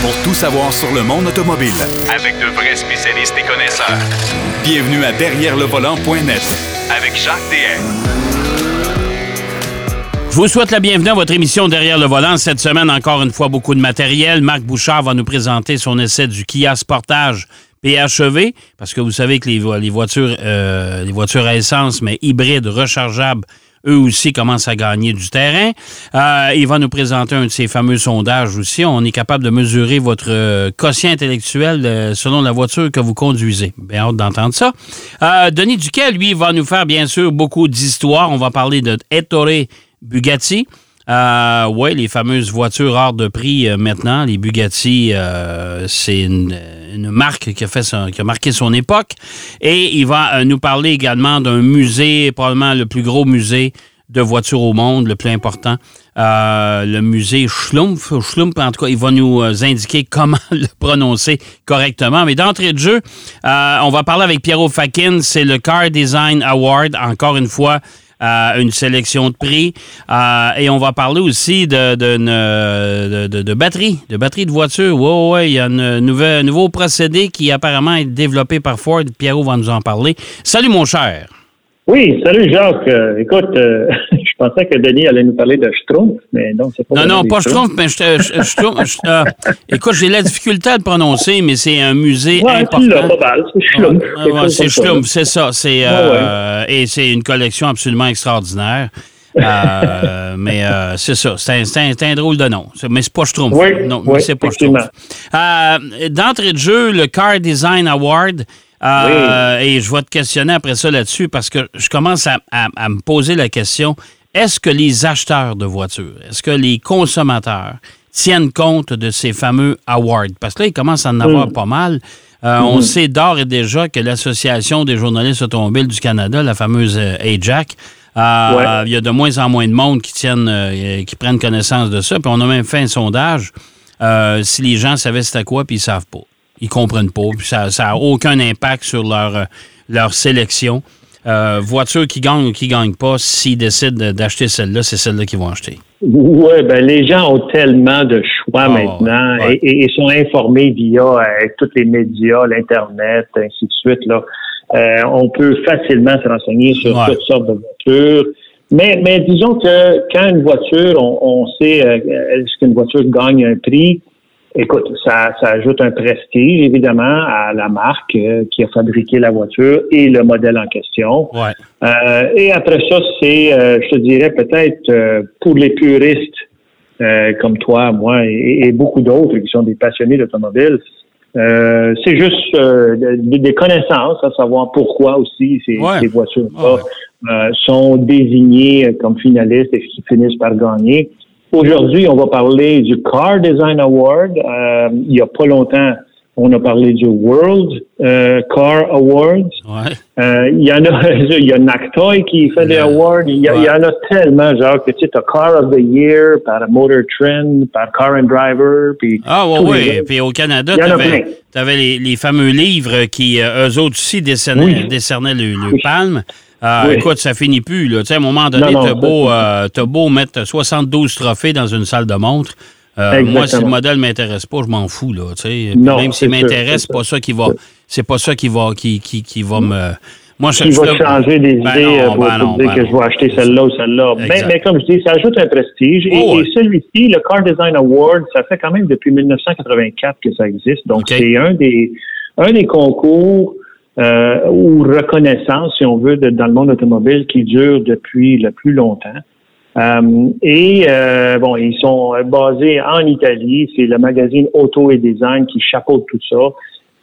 pour tout savoir sur le monde automobile. Avec de vrais spécialistes et connaisseurs. Bienvenue à Derrière le volant.net Avec Jacques DM. Je vous souhaite la bienvenue à votre émission Derrière le volant. Cette semaine, encore une fois, beaucoup de matériel. Marc Bouchard va nous présenter son essai du Kia Sportage PHEV, parce que vous savez que les, les voitures, euh, les voitures à essence, mais hybrides, rechargeables, eux aussi commencent à gagner du terrain. Euh, il va nous présenter un de ces fameux sondages aussi. On est capable de mesurer votre euh, quotient intellectuel euh, selon la voiture que vous conduisez. Bien hâte d'entendre ça. Denis Duquet, lui, va nous faire bien sûr beaucoup d'histoires. On va parler de Ettore Bugatti. Euh, oui, les fameuses voitures hors de prix euh, maintenant, les Bugatti, euh, c'est une, marque qui a, fait qui a marqué son époque. Et il va euh, nous parler également d'un musée, probablement le plus gros musée de voitures au monde, le plus important, le musée Schlumpf, Schlumpf, en tout cas, il va nous indiquer comment le prononcer correctement. Mais d'entrée de jeu, on va parler avec Piero Fakin, c'est le Car Design Award, encore une fois, euh, une sélection de prix. Euh, et on va parler aussi de, de, de, de, de batterie, de batterie de voiture. Oui, oui, il y a un nouvel, nouveau procédé qui apparemment est développé par Ford. Pierrot va nous en parler. Salut, mon cher. Oui, salut Jacques. Euh, écoute, euh, pensais que Denis allait nous parler de Schtroumpf, mais non, c'est pas Non, non, pas Schtroumpf, mais je, je, je, euh, écoute, j'ai la difficulté à le prononcer, mais c'est un musée ouais, important. Pas mal, c'est ouais, c'est c'est ça. C'est, euh, Et c'est une collection absolument extraordinaire. Euh, mais euh, c'est ça, c'est un, drôle de nom. Mais c'est pas Schtroumpf. Oui, non, oui, c'est pas Schtroumpf. Euh, d'entrée de jeu, le Car Design Award. Oui. Et je vais te questionner après ça là-dessus parce que je commence à, à, à me poser la question est-ce que les acheteurs de voitures, est-ce que les consommateurs tiennent compte de ces fameux awards? Parce que là, il commence à en avoir mm. pas mal. Euh, mm. On sait d'ores et déjà que l'Association des journalistes automobiles du Canada, la fameuse euh, AJAC, euh, ouais. il y a de moins en moins de monde qui tiennent, qui prennent connaissance de ça. Puis on a même fait un sondage. Si les gens savaient c'était quoi, puis ils savent pas. Ils comprennent pas. Puis ça n'a aucun impact sur leur, leur sélection. Euh, voiture qui gagne ou qui gagne pas, s'ils décident d'acheter celle-là, c'est celle-là qu'ils vont acheter. Oui, ben les gens ont tellement de choix oh, maintenant ouais. et, et, sont informés via euh, tous les médias, l'Internet, ainsi de suite. Là. Euh, on peut facilement se renseigner sur ouais. toutes sortes de voitures. Mais, mais disons que quand une voiture, on, on sait est-ce qu'une voiture gagne un prix, Écoute, ça, ça ajoute un prestige, évidemment, à la marque euh, qui a fabriqué la voiture et le modèle en question. Ouais. Euh, et après ça, c'est, euh, je te dirais, peut-être euh, pour les puristes euh, comme toi, moi et, et beaucoup d'autres qui sont des passionnés d'automobile, c'est juste des, des connaissances, à savoir pourquoi aussi ces, ouais. ces voitures-là ouais. sont désignées comme finalistes et qui finissent par gagner. Aujourd'hui, on va parler du Car Design Award. Euh, il n'y a pas longtemps, on a parlé du World euh, Car Awards. Ouais. Euh, il y en a, il y a Nactoy qui fait des awards. Il y, a, ouais. il y en a tellement, genre, que tu sais, Car of the Year par Motor Trend, par Car and Driver. Puis ah, ouais, oui. Puis au Canada, tu avais, avais les, les, fameux livres qui, eux autres aussi, décernaient, oui. décernaient le, le oui. palme. Euh, oui. Écoute, ça finit plus. Là. à un moment donné, t'as beau, euh, beau mettre 72 trophées dans une salle de montre. Euh, moi, si le modèle m'intéresse pas, je m'en fous. Là, non, même s'il m'intéresse, c'est pas ça qui va. C'est pas ça qui va qui, qui, qui va me. Moi, je, qui va changer des ben idées non, pour, ben non, dire ben que je vais acheter celle-là ou celle-là. Mais, mais, comme je dis, ça ajoute un prestige. Oh, et, et celui-ci, le Car Design Award, ça fait quand même depuis 1984 que ça existe. Donc, okay. c'est un des, un des concours euh, ou reconnaissance, si on veut, de, dans le monde automobile qui dure depuis le plus longtemps. Euh, et euh, bon, ils sont basés en Italie. C'est le magazine Auto et Design qui chapeaute tout ça.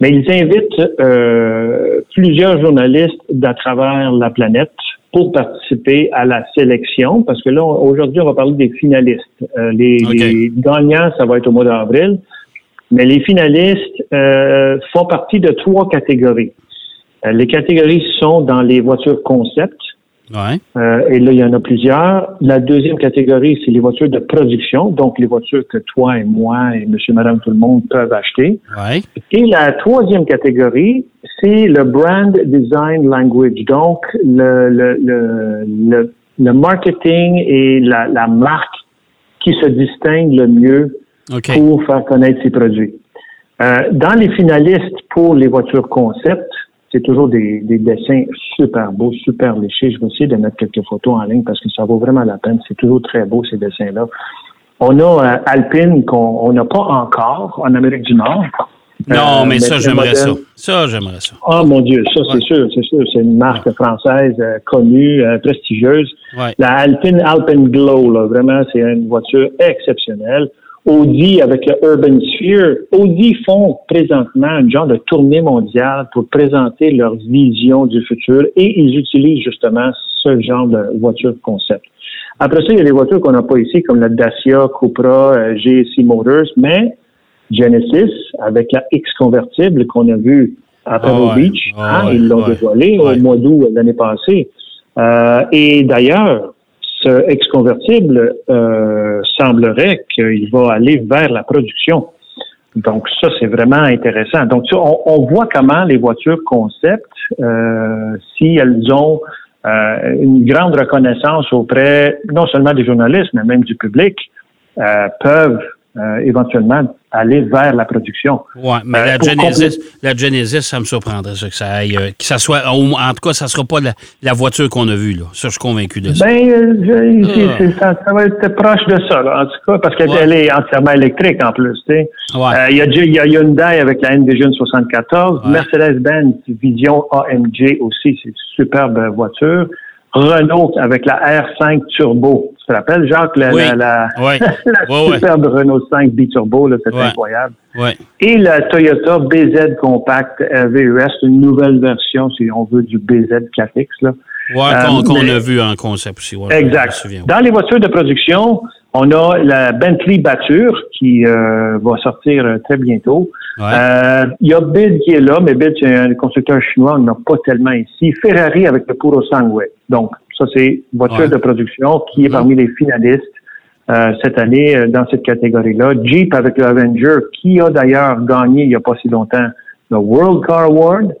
Mais ils invitent euh, plusieurs journalistes d'à travers la planète pour participer à la sélection, parce que là, aujourd'hui, on va parler des finalistes. Euh, les, okay. les, gagnants, ça va être au mois d'avril, mais les finalistes euh, font partie de trois catégories. Euh, les catégories sont dans les voitures concept. Ouais. Euh, et là, il y en a plusieurs. La deuxième catégorie, c'est les voitures de production, donc les voitures que toi et moi et monsieur, madame, tout le monde peuvent acheter. Ouais. Et la troisième catégorie, c'est le brand design language, donc le, le, le, le, le marketing et la, la marque qui se distingue le mieux pour faire connaître ses produits. Euh, dans les finalistes pour les voitures concept, c'est toujours des, dessins super beaux, super léchés. Je vais essayer de mettre quelques photos en ligne parce que ça vaut vraiment la peine. C'est toujours très beau, ces dessins-là. On a euh, Alpine qu'on n'a pas encore en Amérique du Nord. Non, euh, mais, ça, j'aimerais ça. Ça, j'aimerais ça. Ah, mon Dieu, ça, c'est sûr, c'est sûr. C'est une marque française connue, prestigieuse. La Alpine Alpine Glow, là, vraiment, c'est une voiture exceptionnelle. Audi avec le Urban Sphere. Audi font présentement un genre de tournée mondiale pour présenter leur vision du futur et ils utilisent justement ce genre de voiture concept. Après ça, il y a des voitures qu'on n'a pas ici, comme la Dacia, Cupra, euh, GSC Motors, mais Genesis, avec la X convertible qu'on a vu à Pebble ah Beach, ah hein, ils l'ont dévoilé au mois d'août l'année passée. Euh, et d'ailleurs, ce ex-convertible euh, semblerait qu'il va aller vers la production. Donc ça, c'est vraiment intéressant. Donc on, on, voit comment les voitures concept, euh, si elles ont euh, une grande reconnaissance auprès non seulement des journalistes, mais même du public, peuvent euh, éventuellement aller vers la production. Oui, mais euh, la, Genesis, la Genesis, ça me surprendrait ça, que ça aille, euh, que ça soit, en tout cas, ça ne sera pas la, voiture qu'on a vue, là. Ça, je suis convaincu de ça. Ben, ah. ça, va être proche de ça, là, en tout cas, parce qu'elle est entièrement électrique, en plus. Il y, a, y a Hyundai avec la Envision 74, Mercedes-Benz Vision AMG aussi, c'est une superbe voiture. Renault avec la R5 Turbo. Tu te rappelles, Jacques, la, la, la, superbe Renault 5 Biturbo, c'est incroyable. Et la Toyota BZ Compact VUS, une nouvelle version, si on veut, du BZ Classics. Là. Ouais, qu'on euh, a vu en concept aussi. exact. Dans les voitures de production, on a la Bentley Bature qui euh, va sortir euh, très bientôt. Euh, il y a BID qui est là, mais BID, c'est un constructeur chinois, on n'a pas tellement ici. Ferrari avec le Puro Sangue. Donc, ça, c'est voiture de production qui est mm-hmm. parmi les finalistes cette année dans cette catégorie-là. Jeep avec le Avenger, qui a d'ailleurs gagné il n'y a pas si longtemps le World Car Award.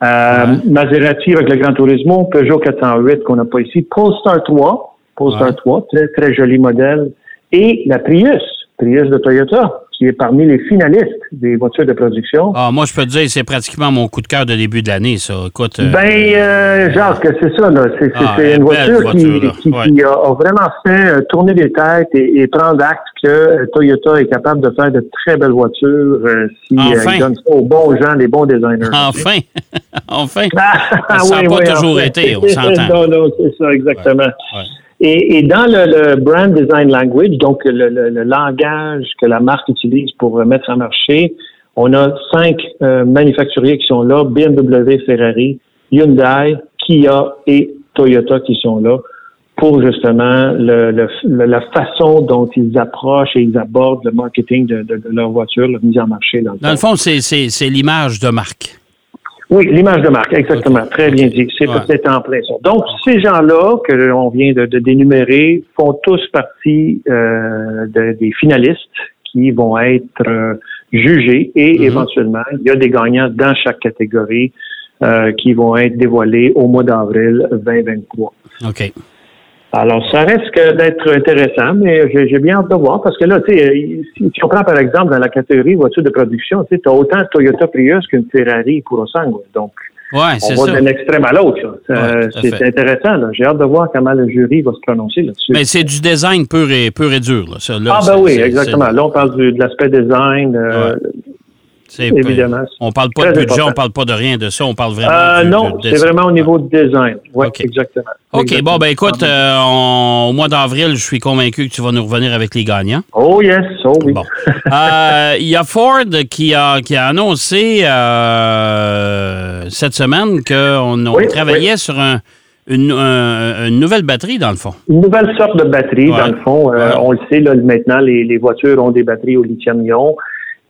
Maserati avec le Gran Turismo, Peugeot 408 qu'on n'a pas ici, Polestar 3, Polestar 3, très, très joli modèle. Et la Prius, Prius de Toyota, qui est parmi les finalistes des voitures de production. Ah, moi, je peux te dire, c'est pratiquement mon coup de cœur de début de l'année, ça. Écoute. Euh, ben, euh, Jacques, c'est ça, là. C'est ah, une voiture, qui, qui, a, vraiment fait euh, tourner les têtes et, prendre acte que Toyota est capable de faire de très belles voitures si enfin. donne ça aux bons gens, les bons designers. Enfin! enfin! Ah, ça n'a pas toujours été, on s'entend. Non, non, c'est ça, exactement. Et, dans le, brand design language, donc le, langage que la marque utilise pour mettre en marché, on a cinq euh, manufacturiers qui sont là, BMW, Ferrari, Hyundai, Kia et Toyota qui sont là pour justement la façon dont ils approchent et ils abordent le marketing de, leur voiture, leur mise en marché. Dans le, fond, c'est l'image de marque. Oui, l'image de marque, exactement. Très bien dit. C'est peut-être en plein ça. Donc, ces gens-là que l'on vient de, dénumérer font tous partie euh, des finalistes qui vont être euh, jugés et mm-hmm. éventuellement, il y a des gagnants dans chaque catégorie euh, qui vont être dévoilés au mois d'avril 2023. OK. Alors, ça risque d'être intéressant, mais j'ai bien hâte de voir parce que là, tu sais, si, on prend par exemple dans la catégorie voiture de production, tu as autant Toyota Prius qu'une Ferrari Purosangue. Donc, ouais, on va d'un extrême à l'autre. c'est intéressant. J'ai hâte de voir comment le jury va se prononcer là-dessus. Mais c'est du design pur et, pur et dur. Là, ah, ben oui, exactement. Là, on parle de l'aspect design. Euh, Évidemment. On parle pas de budget, on parle pas de rien de ça, on parle vraiment euh, Non, c'est vraiment au niveau du design. Oui, exactement. OK, bon, ben écoute, euh, au mois d'avril, je suis convaincu que tu vas nous revenir avec les gagnants. Oh yes, oh oui. Bon. Euh, il y a Ford qui a, qui a annoncé cette semaine qu'on travaillait sur une, nouvelle batterie, dans le fond. Une nouvelle sorte de batterie, dans le fond. On le sait, là, maintenant, les, les, voitures ont des batteries au lithium-ion.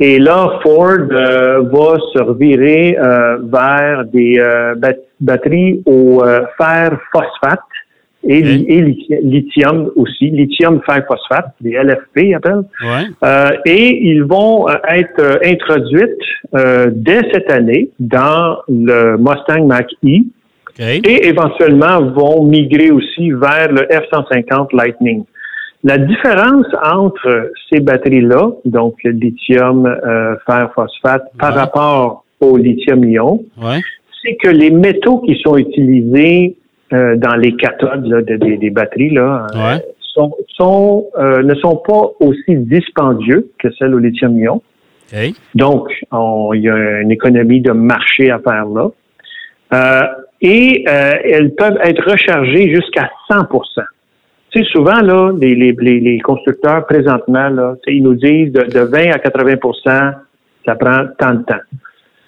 Et là, Ford euh, va se revirer euh, vers des euh, batteries au fer phosphate et, lithium aussi, lithium fer phosphate, des LFP appellent. Ouais. et ils vont être introduites dès cette année dans le Mustang Mach-E. Et éventuellement vont migrer aussi vers le F-150 Lightning. La différence entre ces batteries-là, donc lithium, euh, fer, phosphate, par rapport au lithium-ion, c'est que les métaux qui sont utilisés euh, dans les cathodes des batteries là, euh, sont, ne sont pas aussi dispendieux que celles au lithium-ion. Donc, il y a une économie de marché à faire là. et elles peuvent être rechargées jusqu'à 100 tu sais, souvent, là, les, les, les constructeurs, présentement, là, ils nous disent de, de 20 à 80% ça prend tant de temps.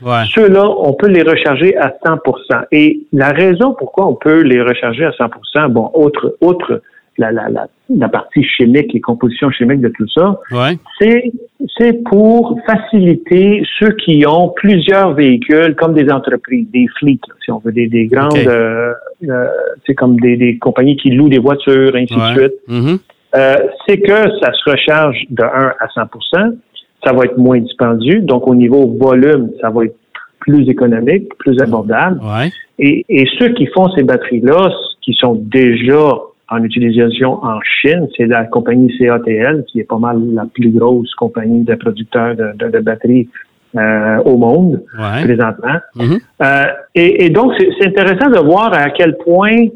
Ouais. Ceux-là, on peut les recharger à 100% Et la raison pourquoi on peut les recharger à 100% bon, autre, autre la, la, la, la, partie chimique, les compositions chimiques de tout ça, ouais. c'est c'est pour faciliter ceux qui ont plusieurs véhicules, comme des entreprises, des fleets, si on veut, des, des grandes, c'est euh, euh, comme des, des, compagnies qui louent des voitures, ainsi de suite. Mm-hmm. euh, c'est que ça se recharge de 1 à 100% ça va être moins dispendieux. Donc, au niveau volume, ça va être plus économique, plus abordable. Ouais. Et, et ceux qui font ces batteries-là, qui sont déjà en utilisation en Chine, c'est la compagnie CATL, qui est pas mal la plus grosse compagnie de producteurs de, de, batteries euh, au monde présentement. Mm-hmm. euh, et, et, donc, c'est intéressant de voir à quel point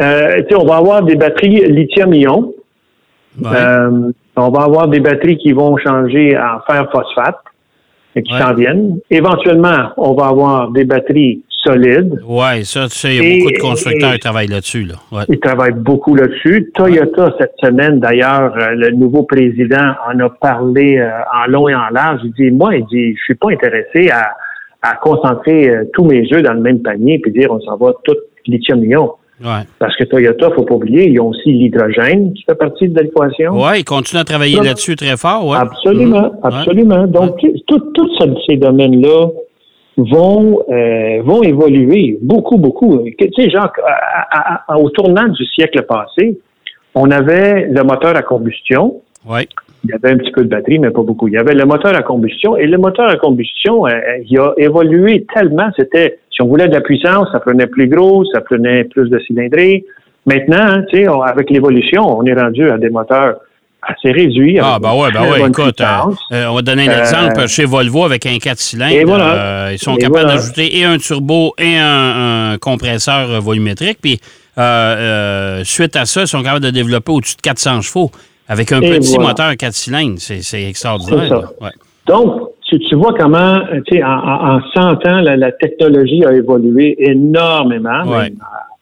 euh, on va avoir des batteries lithium-ion. Euh, on va avoir des batteries qui vont changer en fer-phosphate et qui s'en viennent. Éventuellement, on va avoir des batteries solide. Oui, ça, tu sais, il y a beaucoup de constructeurs qui travaillent là-dessus. Là. Ouais. Ils travaillent beaucoup là-dessus. Toyota, cette semaine, d'ailleurs, euh, le nouveau président en a parlé euh, en long et en large. Il dit, moi, il dit, je suis pas intéressé à, à concentrer euh, tous mes œufs dans le même panier puis dire, on s'en va tout lithium-ion. Ouais. Parce que Toyota, faut pas oublier, ils ont aussi l'hydrogène qui fait partie de l'équation. Oui, ils continuent à travailler là-dessus très fort. Ouais. Absolument, mmh. absolument. Donc, tous ces domaines-là, vont euh, vont évoluer beaucoup, beaucoup. Tu sais, Jacques, au tournant du siècle passé, on avait le moteur à combustion. Oui. Il y avait un petit peu de batterie, mais pas beaucoup. Il y avait le moteur à combustion et le moteur à combustion, euh, il a évolué tellement. C'était, si on voulait de la puissance, ça prenait plus gros, ça prenait plus de cylindrée. Maintenant, tu sais, avec l'évolution, on est rendu à des moteurs assez réduit. Ah, ben ouais, ben ouais, écoute, euh, euh, on va donner un exemple euh, chez Volvo avec un 4 cylindres. ils sont capables d'ajouter et un turbo et un, compresseur volumétrique. Puis, suite à ça, ils sont capables de développer au-dessus de 400 chevaux avec un petit moteur 4 cylindres. C'est extraordinaire. Ouais. Donc, tu, tu, vois comment, tu sais, en, en, 100 ans, la, technologie a évolué énormément. Ouais.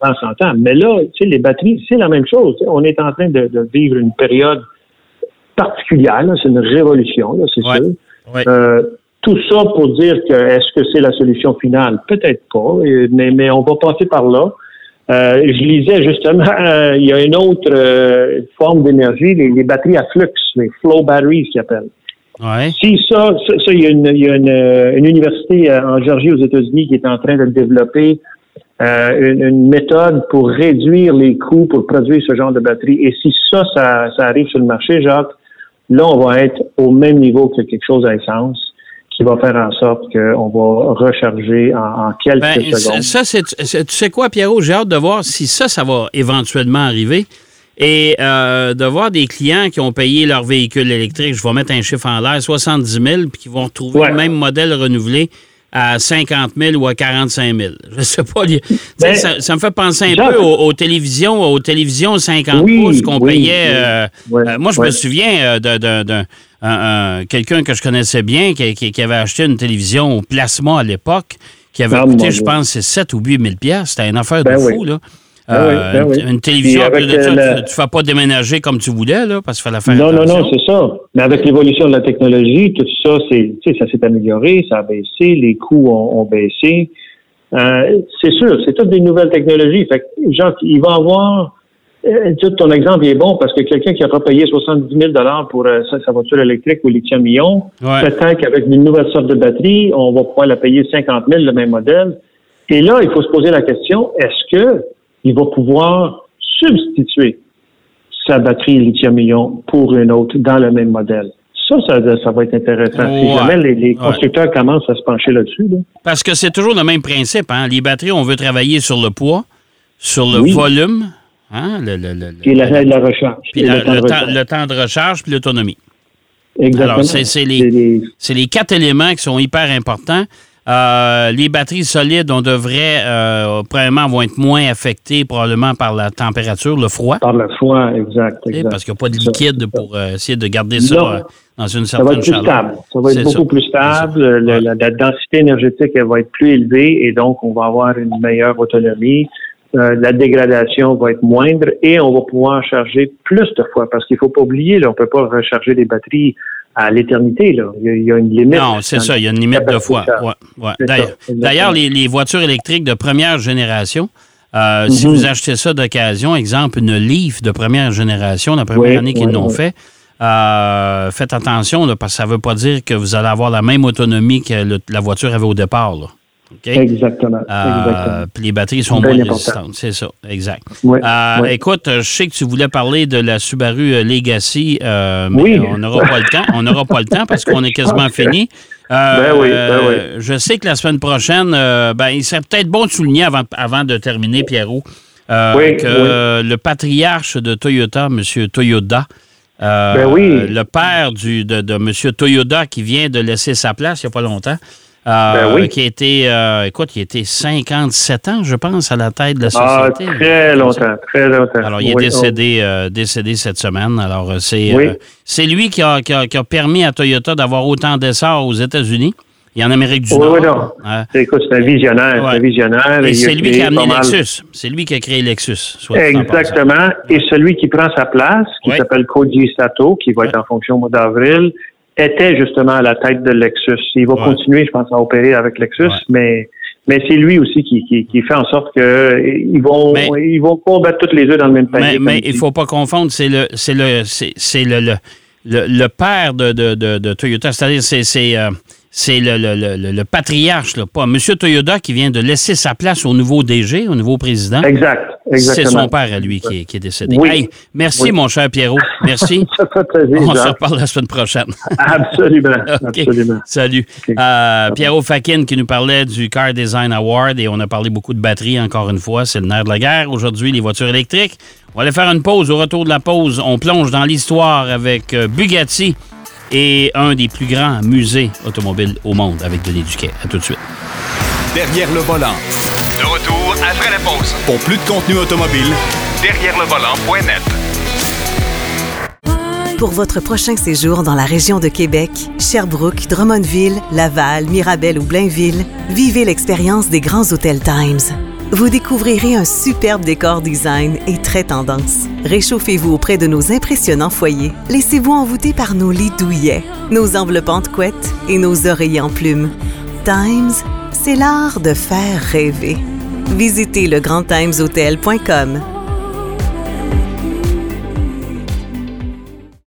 En 100 ans. Mais là, tu sais, les batteries, c'est la même chose. On est en train de, de vivre une période particulière, c'est une révolution, c'est sûr. Euh, tout ça pour dire que est-ce que c'est la solution finale? Peut-être pas, mais, mais on va passer par là. Euh, je lisais justement, euh, il y a une autre euh, forme d'énergie, les, les, batteries à flux, les flow batteries qu'ils appellent. Ouais. Si ça, ça, il y a, une, il y a une, une, université en Géorgie aux États-Unis qui est en train de développer une, une, méthode pour réduire les coûts pour produire ce genre de batterie. Et si ça, ça, ça arrive sur le marché, Jacques, Là, on va être au même niveau que quelque chose à essence qui va faire en sorte qu'on va recharger en, quelques ben, secondes. Ça, c'est, tu sais quoi, Pierrot? J'ai hâte de voir si ça, ça va éventuellement arriver. Et euh, de voir des clients qui ont payé leur véhicule électrique, je vais mettre un chiffre en l'air, 70 000, puis qui vont retrouver le même modèle renouvelé à 50 000 ou à 45 000. Je sais pas. Ben, ça, me fait penser un peu aux, télévisions, aux télévisions 50 pouces qu'on payait. Euh, euh, moi, je me souviens euh, d'un quelqu'un que je connaissais bien qui, qui, avait acheté une télévision au plasma à l'époque, qui avait ah, coûté, je pense, 7 ou 8 000 C'était une affaire de ben fou, là. Ben ben oui, Une télévision, de ça, tu ne fais pas déménager comme tu voulais, là, parce qu'il fallait faire Non, non, non, c'est ça. Mais avec l'évolution de la technologie, tout ça, c'est, ça s'est amélioré, ça a baissé, les coûts ont, baissé. Euh, c'est sûr, c'est toutes des nouvelles technologies. Fait que, genre, il va avoir... Euh, ton exemple est bon parce que quelqu'un qui a pas payé 70 000 pour euh, sa, voiture électrique ou lithium-ion, peut-être qu'avec une nouvelle sorte de batterie, on va pouvoir la payer 50 000, le même modèle. Et là, il faut se poser la question, est-ce que il va pouvoir substituer sa batterie lithium-ion pour une autre dans le même modèle. Ça, ça, va être intéressant. Si jamais les, constructeurs commencent à se pencher là-dessus. Parce que c'est toujours le même principe. Hein? Les batteries, on veut travailler sur le poids, sur le volume. Hein? Le, puis la, la recharge. Puis le, temps, de recharge, puis l'autonomie. Exactement. Alors, c'est les, les, quatre éléments qui sont hyper importants. Euh, les batteries solides, on devrait, euh, premièrement, vont être moins affectées probablement par la température, le froid. Par le froid, exact. Parce qu'il n'y a pas de liquide pour euh, essayer de garder ça euh, dans une certaine chaleur. Ça va être plus stable. Ça va être beaucoup plus stable. La, densité énergétique, elle va être plus élevée et donc on va avoir une meilleure autonomie. la dégradation va être moindre et on va pouvoir charger plus de fois parce qu'il ne faut pas oublier, là, on ne peut pas recharger les batteries à l'éternité. Là. Il, y a, une limite. Non, c'est ça, il y a une limite de fois. Ouais, D'ailleurs, les, voitures électriques de première génération, euh, si mhm. vous achetez ça d'occasion, exemple, une Leaf de première génération, la première année qu'ils l'ont fait, euh, faites attention, parce que ça ne veut pas dire que vous allez avoir la même autonomie que la voiture avait au départ. Là. Exactement. Euh, puis les batteries sont moins résistantes. C'est ça, exact. Euh, écoute, je sais que tu voulais parler de la Subaru euh, Legacy, mais on n'aura pas le temps. On n'aura pas le temps parce qu'on est quasiment fini. Ben oui, ben oui. Je sais que la semaine prochaine, ben, il serait peut-être bon de souligner avant, avant de terminer, Pierrot, que le patriarche de Toyota, M. Toyota, ben le père du, de, de M. Toyota qui vient de laisser sa place il n'y a pas longtemps, euh, ben qui a été, euh, écoute, il a été 57 ans, je pense, à la tête de la ah, société. Ah, très longtemps, très longtemps. Alors, il est décédé, euh, décédé cette semaine. Alors, c'est c'est lui qui a, qui, a, permis à Toyota d'avoir autant d'essors aux États-Unis et en Amérique du Nord. Oui, non. Hein? Écoute, c'est un visionnaire. un visionnaire et c'est lui qui a amené Lexus. C'est lui qui a créé Lexus. Exactement. Et celui qui prend sa place, qui s'appelle Koji Sato, qui va être en fonction au mois d'avril, était justement à la tête de Lexus. Il va continuer, je pense, à opérer avec Lexus, mais mais c'est lui aussi qui, qui, fait en sorte que ils vont ils vont combattre toutes les œufs dans le même panier. Mais, mais il faut pas confondre, c'est le c'est le c'est le, le, le, père de, de, de, Toyota, c'est-à-dire c'est euh, c'est le, le, le, patriarche, là, pas M. Toyoda qui vient de laisser sa place au nouveau DG, au nouveau président. Exact. C'est son père à lui qui est, qui est décédé. Oui. merci, mon cher Pierrot. Merci. Ça fait plaisir, On se reparle la semaine prochaine. Absolument. Absolument. Salut. Euh, Pierrot Fakin qui nous parlait du Car Design Award et on a parlé beaucoup de batterie encore une fois. C'est le nerf de la guerre. Aujourd'hui, les voitures électriques. On va aller faire une pause. Au retour de la pause, on plonge dans l'histoire avec euh, Bugatti et un des plus grands musées automobiles au monde avec Denis Duquet. À tout de suite. Derrière le volant. De retour après la pause. Pour plus de contenu automobile, derrière le volant.net. Pour votre prochain séjour dans la région de Québec, Sherbrooke, Drummondville, Laval, Mirabel ou Blainville, vivez l'expérience des grands hôtels Times. Vous découvrirez un superbe décor design et très tendance. Réchauffez-vous auprès de nos impressionnants foyers. Laissez-vous envoûter par nos lits douillets, nos enveloppantes couettes et nos oreillers en plumes. Times, c'est l'art de faire rêver. Visitez legrandtimeshotel.com.